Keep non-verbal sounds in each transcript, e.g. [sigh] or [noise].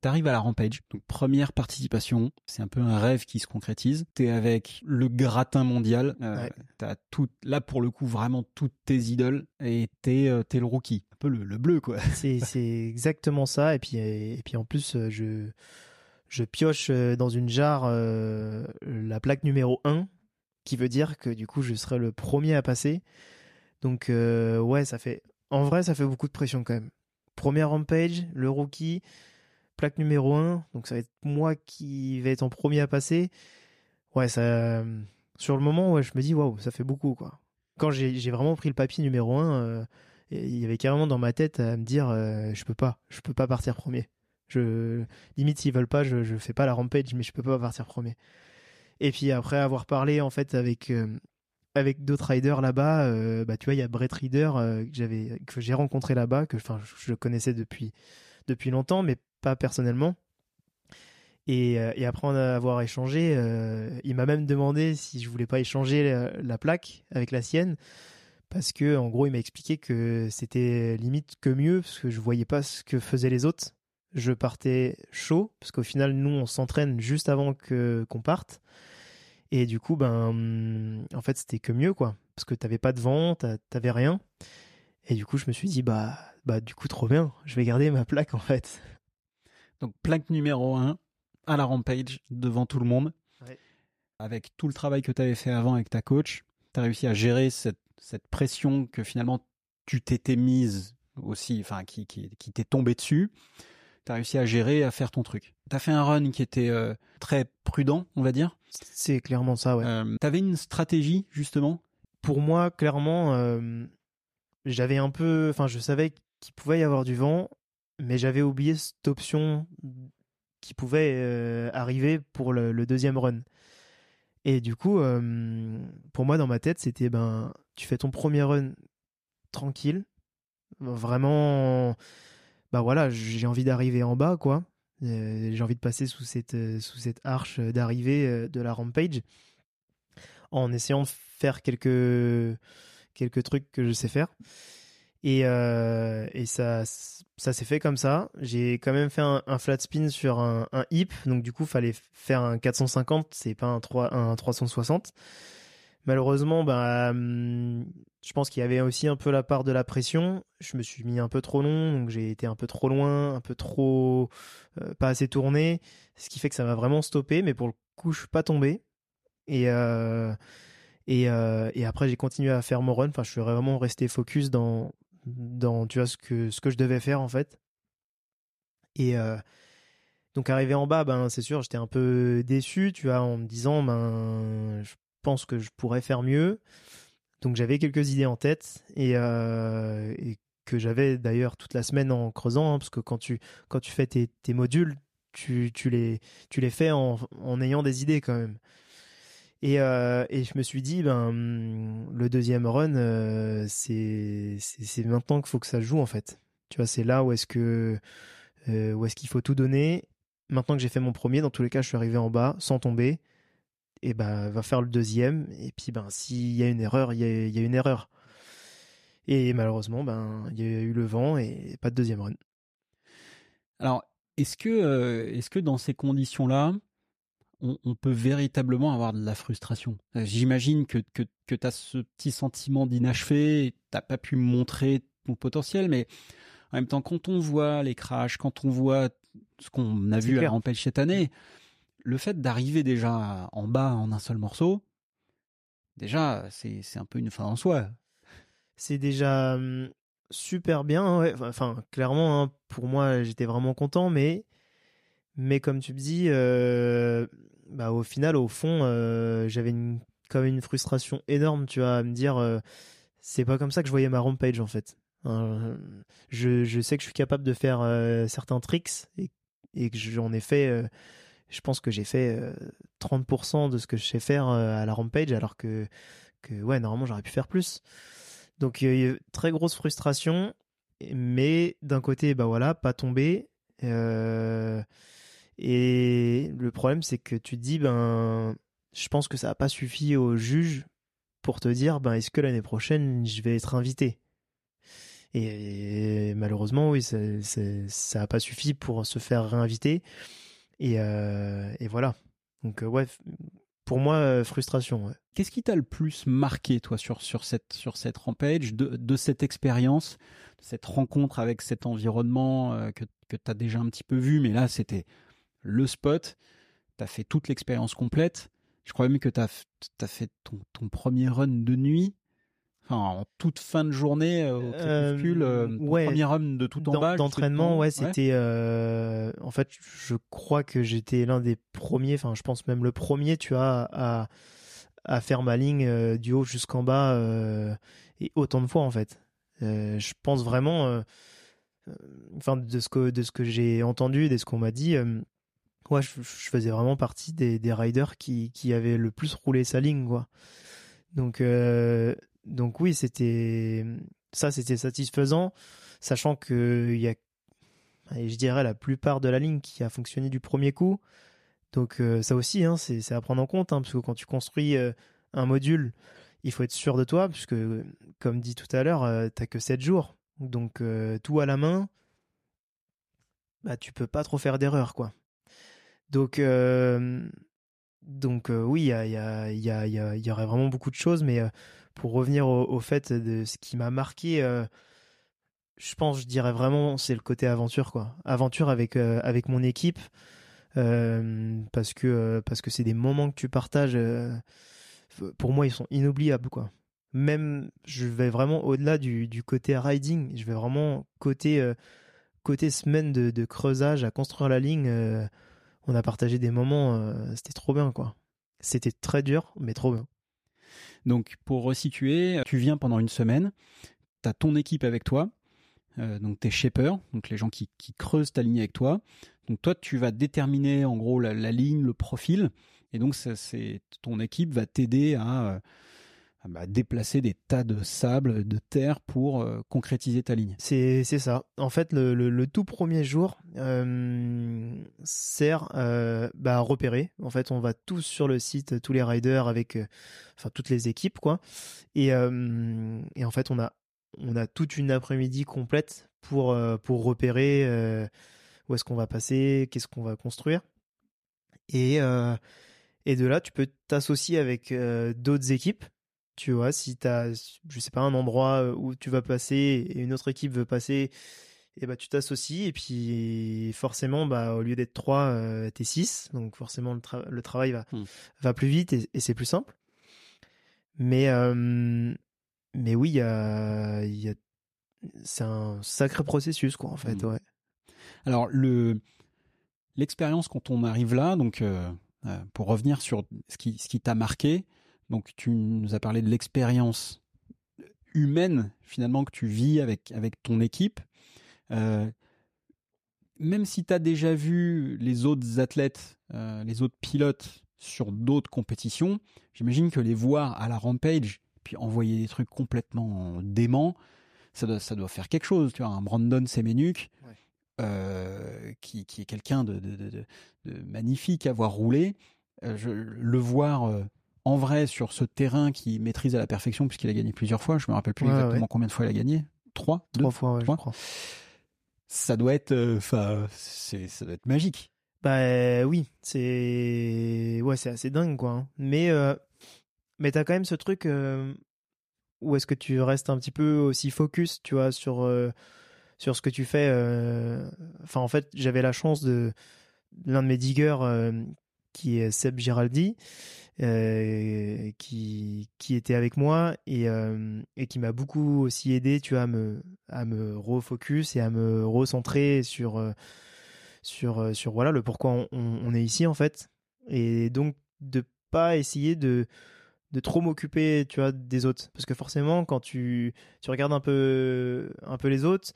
T'arrives à la Rampage, donc première participation, c'est un peu un rêve qui se concrétise. T'es avec le gratin mondial, euh, Ouais. t'as tout, là pour le coup vraiment toutes tes idoles et t'es euh, t'es le rookie, un peu le, le bleu quoi. [laughs] C'est c'est exactement ça. Et puis et puis en plus, euh, je je pioche euh, dans une jarre euh, la plaque numéro 1, qui veut dire que du coup, je serai le premier à passer. Donc ouais, ça fait en vrai, ça fait beaucoup de pression quand même. Première rampage, le rookie, plaque numéro 1, donc ça va être moi qui vais être en premier à passer. Ouais, ça sur le moment, ouais, je me dis waouh, ça fait beaucoup quoi. Quand j'ai vraiment pris le papier numéro 1 euh, il y avait carrément dans ma tête à me dire euh, je peux pas, je peux pas partir premier. Je limite s'ils veulent pas, je je fais pas la rampage mais je peux pas partir premier. Et puis après avoir parlé en fait avec euh, avec d'autres riders là-bas, bah tu vois il y a Brett Reader que j'avais que j'ai rencontré là-bas que je, je connaissais depuis depuis longtemps mais pas personnellement. Et, euh, et après en avoir échangé, euh, il m'a même demandé si je voulais pas échanger la, la plaque avec la sienne parce que en gros il m'a expliqué que c'était limite que mieux parce que je voyais pas ce que faisaient les autres. Je partais chaud parce qu'au final nous on s'entraîne juste avant que qu'on parte et du coup ben en fait c'était que mieux quoi parce que t'avais pas de vent, t'a- t'avais rien et du coup je me suis dit bah bah du coup trop bien, je vais garder ma plaque en fait. Donc plaque numéro 1 à la Rampage devant tout le monde. Ouais. Avec tout le travail que t'avais fait avant avec ta coach, t'as réussi à gérer cette, cette pression que finalement tu t'étais mise aussi, enfin qui, qui, qui t'est tombée dessus. T'as réussi à gérer, à faire ton truc. T'as fait un run qui était euh, très prudent, on va dire. C'est clairement ça ouais. Euh, T'avais une stratégie justement? pour moi, clairement, euh, j'avais un peu, enfin, je savais qu'il pouvait y avoir du vent, mais j'avais oublié cette option qui pouvait euh, arriver pour le, deuxième run. Et du coup, pour moi, dans ma tête, c'était ben, tu fais ton premier run tranquille, vraiment, bah voilà, j'ai envie d'arriver en bas, quoi. Euh, j'ai envie de passer sous cette euh, arche d'arrivée de la rampage en essayant de faire quelques trucs que je sais faire et euh, et ça ça s'est fait comme ça. J'ai quand même fait un, flat spin sur un, hip. Donc du coup fallait faire un 450 c'est pas un 3 un 360 malheureusement bah hum, je pense qu'il y avait aussi un peu la part de la pression. Je me suis mis un peu trop long. Donc j'ai été un peu trop loin un peu trop euh, pas assez tourné. Ce qui fait que ça m'a vraiment stoppé. Mais pour le coup je suis pas tombé. Et euh, et, et après j'ai continué à faire mon run. Enfin je suis vraiment resté focus dans dans tu vois ce que ce que je devais faire en fait. Et euh, donc arrivé en bas ben c'est sûr j'étais un peu déçu tu vois en me disant ben je pense que je pourrais faire mieux. Donc j'avais quelques idées en tête et, euh, et que j'avais d'ailleurs toute la semaine en creusant hein, parce que quand tu quand tu fais tes, tes modules tu, tu les tu les fais en, en ayant des idées quand même et, euh, et je me suis dit, ben, hum, le deuxième run, euh, c'est c'est maintenant qu'il faut que ça joue en fait. Tu vois, c'est là où est-ce que euh, où est-ce qu'il faut tout donner. Maintenant que j'ai fait mon premier, dans tous les cas, je suis arrivé en bas sans tomber. Et ben, va faire le deuxième. Et puis, ben, s'il y a une erreur, il y a, y a une erreur. Et malheureusement, ben, il y a eu le vent et pas de deuxième run. Alors, est-ce que, est-ce que dans ces conditions-là, on, on peut véritablement avoir de la frustration Euh, J'imagine que, que, que tu as ce petit sentiment d'inachevé, t'as pas pu montrer ton potentiel, mais en même temps, quand on voit les crashs, quand on voit ce qu'on a vu à clair. Rampage cette année, le fait d'arriver déjà en bas en un seul morceau, déjà, c'est, c'est un peu une fin en soi. c'est déjà hum, super bien ouais enfin clairement hein, pour moi j'étais vraiment content mais mais comme tu me dis euh, bah au final au fond euh, j'avais une comme une frustration énorme tu vois à me dire euh, c'est pas comme ça que je voyais ma rampage en fait Hein, je sais que je suis capable de faire certains tricks et que j'en ai fait je pense que j'ai fait euh, 30% de ce que je sais faire à la rampage alors que ouais normalement j'aurais pu faire plus donc il y a eu très grosse frustration, mais d'un côté, bah voilà, pas tomber. Et le problème, c'est que tu te dis, ben, je pense que ça n'a pas suffi au juge pour te dire, ben, est-ce que l'année prochaine, je vais être invité? Et, malheureusement, oui, ça n'a pas suffi pour se faire réinviter. Et, et voilà. Donc, ouais, pour moi, frustration. Qu'est-ce qui t'a le plus marqué, toi, sur, sur, cette, sur cette rampage, de, de cette expérience, cette rencontre avec cet environnement que, que tu as déjà un petit peu vu, mais là, c'était le spot. Tu as fait toute l'expérience complète. Je crois même que tu as, fait ton, ton, premier run de nuit. Enfin, en toute fin de journée euh, au crépuscule, euh, ouais, premier run de tout en bas. D'entraînement, ouais, c'était. Euh, en fait, je crois que j'étais l'un des premiers, enfin, je pense même le premier, tu vois, à, à faire ma ligne du haut jusqu'en bas et autant de fois, en fait. je pense vraiment, enfin, de ce que, de ce que j'ai entendu, de ce qu'on m'a dit, ouais, je, faisais vraiment partie des, des riders qui, qui avaient le plus roulé sa ligne, quoi. Donc, euh, donc oui, c'était ça, c'était satisfaisant, sachant que il y a, je dirais, la plupart de la ligne qui a fonctionné du premier coup. Donc euh, ça aussi, hein, c'est à prendre en compte, hein, parce que quand tu construis euh, un module, il faut être sûr de toi, puisque comme dit tout à l'heure, tu t'as que 7 jours. Donc tout à la main, bah tu peux pas trop faire d'erreur, quoi. Donc, donc oui, il y, aurait vraiment beaucoup de choses, mais pour revenir au, fait de ce qui m'a marqué, je pense, je dirais vraiment, c'est le côté aventure, quoi. Aventure avec, avec mon équipe, parce que parce que c'est des moments que tu partages. pour moi, ils sont inoubliables, quoi. Même, je vais vraiment au-delà du, côté riding, je vais vraiment côté côté semaine de creusage à construire la ligne on a partagé des moments, euh, c'était trop bien, quoi. C'était très dur, mais trop bien. Donc, pour resituer, tu viens pendant une semaine, tu as ton équipe avec toi, euh, donc tes shapers, donc les gens qui, creusent ta ligne avec toi. Donc, toi, tu vas déterminer en gros la, la ligne, le profil, et donc, c'est ton équipe va t'aider à euh, bah, déplacer des tas de sable, de terre pour euh, concrétiser ta ligne. C'est ça. En fait, le, tout premier jour euh, sert euh, bah, à repérer. En fait, on va tous sur le site, tous les riders avec, enfin toutes les équipes, quoi. Et, et en fait, on a on a toute une après-midi complète pour pour repérer où est-ce qu'on va passer, qu'est-ce qu'on va construire. Et et de là, tu peux t'associer avec d'autres équipes tu vois, si tu as, je sais pas, un endroit euh, où tu vas passer et une autre équipe veut passer, et bah, tu t'associes et puis forcément, bah, au lieu d'être 3, euh, tu es 6. Donc forcément, le, travail va, mmh. va plus vite et, c'est plus simple. Mais, mais oui, y a, y a, c'est un sacré processus, quoi, en fait. Mmh. Ouais. Alors, le, l'expérience quand on arrive là, donc euh, pour revenir sur ce qui, ce qui t'a marqué, donc tu nous as parlé de l'expérience humaine finalement que tu vis avec, avec ton équipe. Euh, même si tu as déjà vu les autres athlètes, euh, les autres pilotes sur d'autres compétitions, j'imagine que les voir à la Rampage, puis envoyer des trucs complètement déments, ça doit, ça doit faire quelque chose. Tu vois, un Brandon Semenuk, euh, qui, qui, est quelqu'un de, de, magnifique à voir rouler, je, le voir en vrai sur ce terrain qui maîtrise à la perfection puisqu'il a gagné plusieurs fois. Je me rappelle plus exactement combien de fois il a gagné. Trois, trois fois, je crois. Ça doit être, euh, enfin, c'est, ça doit être magique. Bah oui, c'est, ouais, c'est assez dingue quoi. Hein. Mais, euh... mais t'as quand même ce truc euh, où est-ce que tu restes un petit peu aussi focus, tu vois, sur euh, sur ce que tu fais. Enfin, en fait, j'avais la chance de l'un de mes diggers qui est Seb Giraldi euh, qui, qui était avec moi et, euh, et qui m'a beaucoup aussi aidé, tu vois, à me, à me refocus et à me recentrer sur, euh, sur, sur voilà, le pourquoi on, est ici, en fait. Et donc, de pas essayer de, de trop m'occuper, tu vois, des autres. Parce que forcément, quand tu, tu regardes un peu, un peu les autres,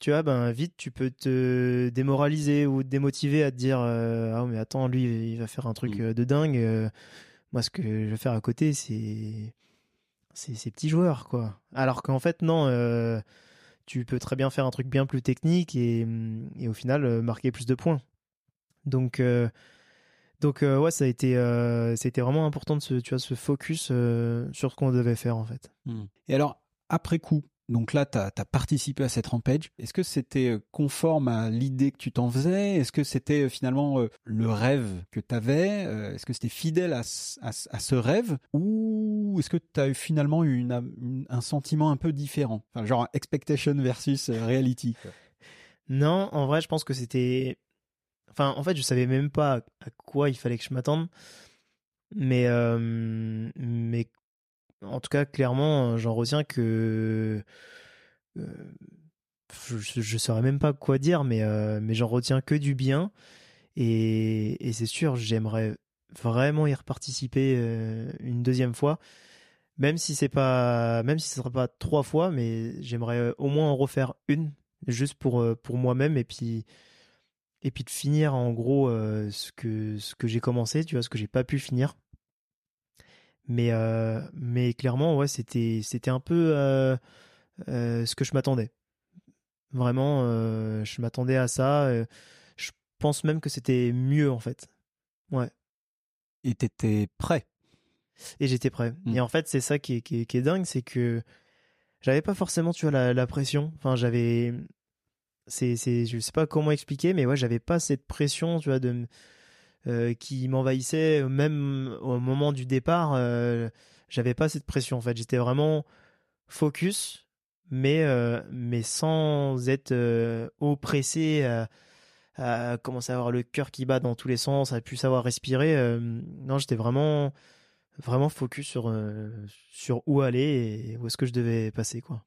tu vois, ben vite tu peux te démoraliser ou te démotiver à te dire euh, ah mais attends lui il va faire un truc mm. euh, de dingue. Euh, moi ce que je vais faire à côté c'est c'est ces petits joueurs quoi. Alors qu'en fait non, tu peux très bien faire un truc bien plus technique et, et au final marquer plus de points. Donc donc ouais ça a été c'était vraiment important de se tu vois se focus sur ce qu'on devait faire en fait. Mm. Et alors après coup Donc là, tu as, participé à cette rampage. Est-ce que c'était euh, conforme à l'idée que tu t'en faisais? Est-ce que c'était euh, finalement euh, le rêve que tu avais Est-ce que c'était fidèle à, ce rêve? Ou est-ce que tu as finalement eu un sentiment un peu différent? Genre expectation versus reality Non, en vrai, je pense que c'était... Enfin, en fait, je savais même pas à quoi il fallait que je m'attende. Mais, mais en tout cas, clairement, j'en retiens que. je, ne saurais même pas quoi dire, mais, mais j'en retiens que du bien. Et, et c'est sûr, j'aimerais vraiment y reparticiper une deuxième fois. Même si c'est pas, même si ce sera pas trois fois, mais j'aimerais au moins en refaire une, juste pour, pour moi-même, et puis, et puis de finir en gros ce que, ce que j'ai commencé, tu vois, ce que j'ai pas pu finir. Mais, euh, mais clairement, ouais, c'était, c'était un peu euh, euh, ce que je m'attendais. Vraiment, je m'attendais à ça. je pense même que c'était mieux, en fait. Ouais. Et t'étais prêt Et j'étais prêt. Mmh. Et en fait, c'est ça qui est, qui est, dingue, c'est que j'avais pas forcément, tu vois, la, la pression. Enfin, j'avais. C'est, c'est, je sais pas comment expliquer, mais ouais, j'avais pas cette pression, tu vois, de euh, qui m'envahissait même au moment du départ. Euh, j'avais pas cette pression en fait. J'étais vraiment focus, mais euh, mais sans être oppressé. À, commencer à avoir le cœur qui bat dans tous les sens, à plus savoir respirer. non, j'étais vraiment vraiment focus sur sur où aller et où est-ce que je devais passer quoi.